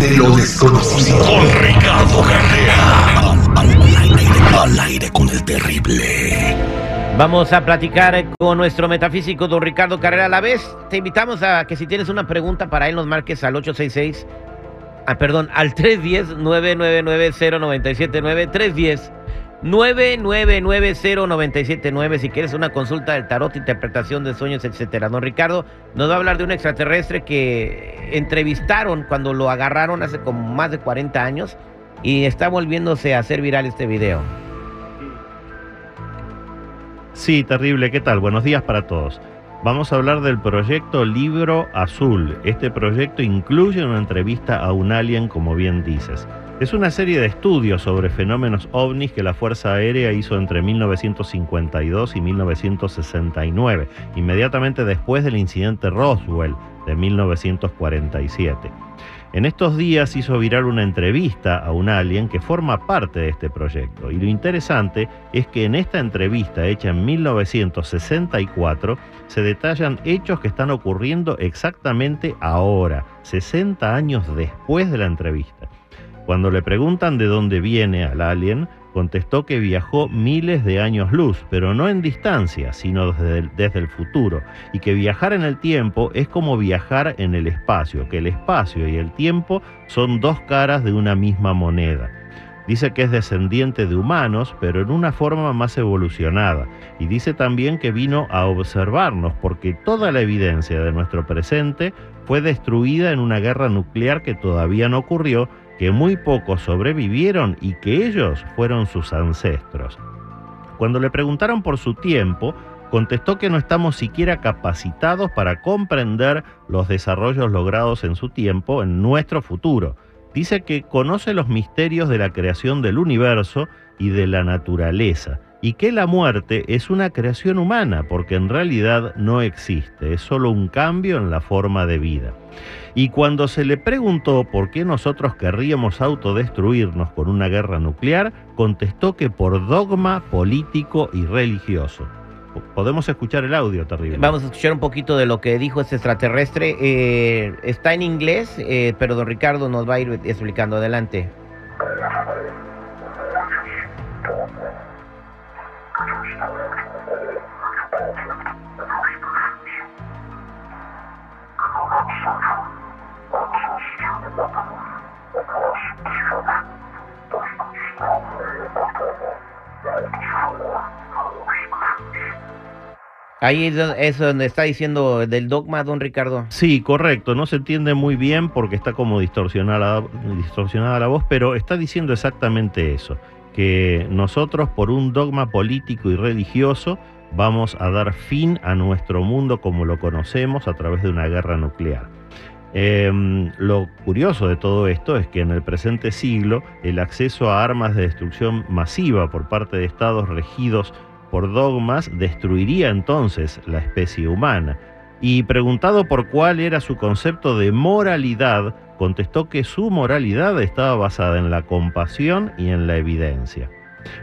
De lo desconocido. Con Ricardo Carrera. Al, aire, con el terrible. Vamos a platicar con nuestro metafísico don Ricardo Carrera a la vez. Te invitamos a que si tienes una pregunta para él nos marques al 866, ah, perdón, al 310-999-0979, 310 9990979 si quieres una consulta del tarot, interpretación de sueños, etcétera. Don Ricardo nos va a hablar de un extraterrestre que entrevistaron cuando lo agarraron hace como más de 40 años y está volviéndose a hacer viral este video. Sí, terrible, ¿qué tal? Buenos días para todos. Vamos a hablar del proyecto Libro Azul. Este proyecto incluye una entrevista a un alien, como bien dices. Es una serie de estudios sobre fenómenos ovnis que la Fuerza Aérea hizo entre 1952 y 1969, inmediatamente después del incidente Roswell de 1947. En estos días hizo viral una entrevista a un alien que forma parte de este proyecto. Y lo interesante es que en esta entrevista hecha en 1964 se detallan hechos que están ocurriendo exactamente ahora, 60 años después de la entrevista. Cuando le preguntan de dónde viene al alien, contestó que viajó miles de años luz, pero no en distancia, sino desde el, futuro, y que viajar en el tiempo es como viajar en el espacio, que el espacio y el tiempo son dos caras de una misma moneda. Dice que es descendiente de humanos, pero en una forma más evolucionada. Y dice también que vino a observarnos, porque toda la evidencia de nuestro presente fue destruida en una guerra nuclear que todavía no ocurrió, que muy pocos sobrevivieron y que ellos fueron sus ancestros. Cuando le preguntaron por su tiempo, contestó que no estamos siquiera capacitados para comprender los desarrollos logrados en su tiempo en nuestro futuro. Dice que conoce los misterios de la creación del universo y de la naturaleza, y que la muerte es una creación humana, porque en realidad no existe, es solo un cambio en la forma de vida. Y cuando se le preguntó por qué nosotros querríamos autodestruirnos con una guerra nuclear, contestó que por dogma político y religioso. Podemos escuchar el audio, terrible. Vamos a escuchar un poquito de lo que dijo este extraterrestre. Eh, está en inglés, eh, pero don Ricardo nos va a ir explicando. Adelante. Ahí es donde está diciendo del dogma, don Ricardo. Sí, correcto. No se entiende muy bien porque está como distorsionada, distorsionada la voz, pero está diciendo exactamente eso, que nosotros por un dogma político y religioso vamos a dar fin a nuestro mundo como lo conocemos a través de una guerra nuclear. Eh, lo curioso de todo esto es que en el presente siglo el acceso a armas de destrucción masiva por parte de estados regidos por dogmas destruiría entonces la especie humana. Y preguntado por cuál era su concepto de moralidad, contestó que su moralidad estaba basada en la compasión y en la evidencia.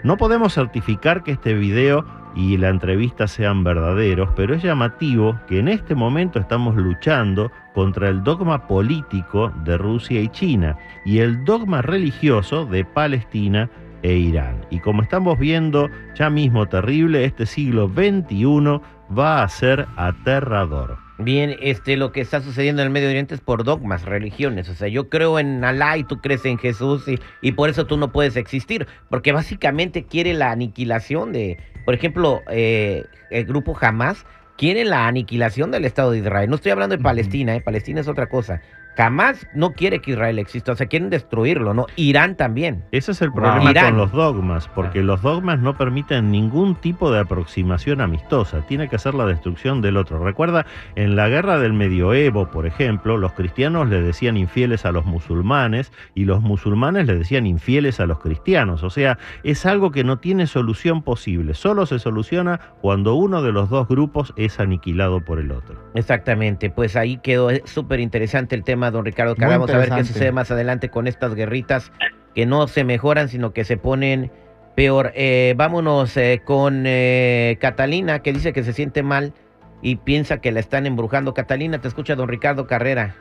No podemos certificar que este video y la entrevista sean verdaderos, pero es llamativo que en este momento estamos luchando contra el dogma político de Rusia y China y el dogma religioso de Palestina e Irán. Y como estamos viendo ya mismo terrible, este siglo XXI va a ser aterrador. Bien, este, lo que está sucediendo en el Medio Oriente es por dogmas, religiones. O sea, yo creo en Alá y tú crees en Jesús y, y por eso tú no puedes existir. Porque básicamente quiere la aniquilación de, por ejemplo, eh, el grupo Hamas quiere la aniquilación del Estado de Israel. No estoy hablando de Palestina, ¿eh? Palestina es otra cosa. Jamás no quiere que Israel exista, o sea, quieren destruirlo, ¿no? Irán también. Ese es el problema con los dogmas, porque los dogmas no permiten ningún tipo de aproximación amistosa, tiene que ser la destrucción del otro. Recuerda, en la guerra del medioevo, por ejemplo, los cristianos le decían infieles a los musulmanes y los musulmanes le decían infieles a los cristianos, o sea, es algo que no tiene solución posible, solo se soluciona cuando uno de los dos grupos es aniquilado por el otro. Exactamente, pues ahí quedó súper interesante el tema don Ricardo que Vamos a ver qué sucede más adelante con estas guerritas que no se mejoran, sino que se ponen peor. Eh, vámonos eh, con eh, Catalina, que dice que se siente mal y piensa que la están embrujando. Catalina, te escucha don Ricardo Carrera.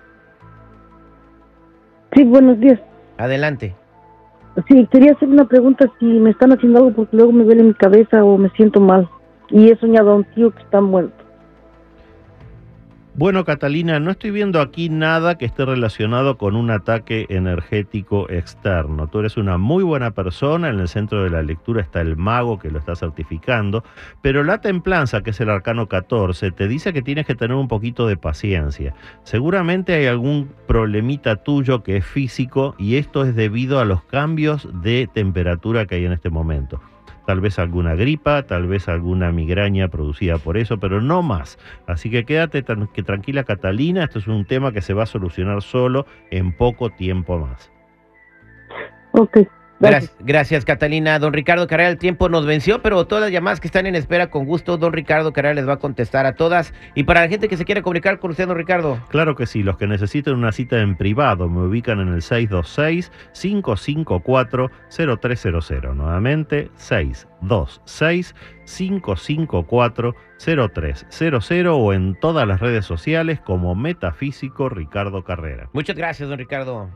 Sí, buenos días. Adelante. Sí, quería hacer una pregunta si me están haciendo algo porque luego me duele mi cabeza o me siento mal. Y he soñado a un tío que está muerto. Bueno, Catalina, no estoy viendo aquí nada que esté relacionado con un ataque energético externo. Tú eres una muy buena persona, en el centro de la lectura está el mago que lo está certificando, pero la templanza, que es el arcano 14, te dice que tienes que tener un poquito de paciencia. Seguramente hay algún problemita tuyo que es físico y esto es debido a los cambios de temperatura que hay en este momento tal vez alguna gripa, tal vez alguna migraña producida por eso, pero no más. Así que quédate que tranquila Catalina, esto es un tema que se va a solucionar solo en poco tiempo más. Ok. Gracias. gracias. Catalina. Don Ricardo Carrera, el tiempo nos venció, pero todas las llamadas que están en espera, con gusto, don Ricardo Carrera les va a contestar a todas. Y para la gente que se quiera comunicar con usted, don Ricardo. Claro que sí, los que necesiten una cita en privado me ubican en el 626-554-0300. Nuevamente, 626-554-0300 o en todas las redes sociales como Metafísico Ricardo Carrera. Muchas gracias, don Ricardo.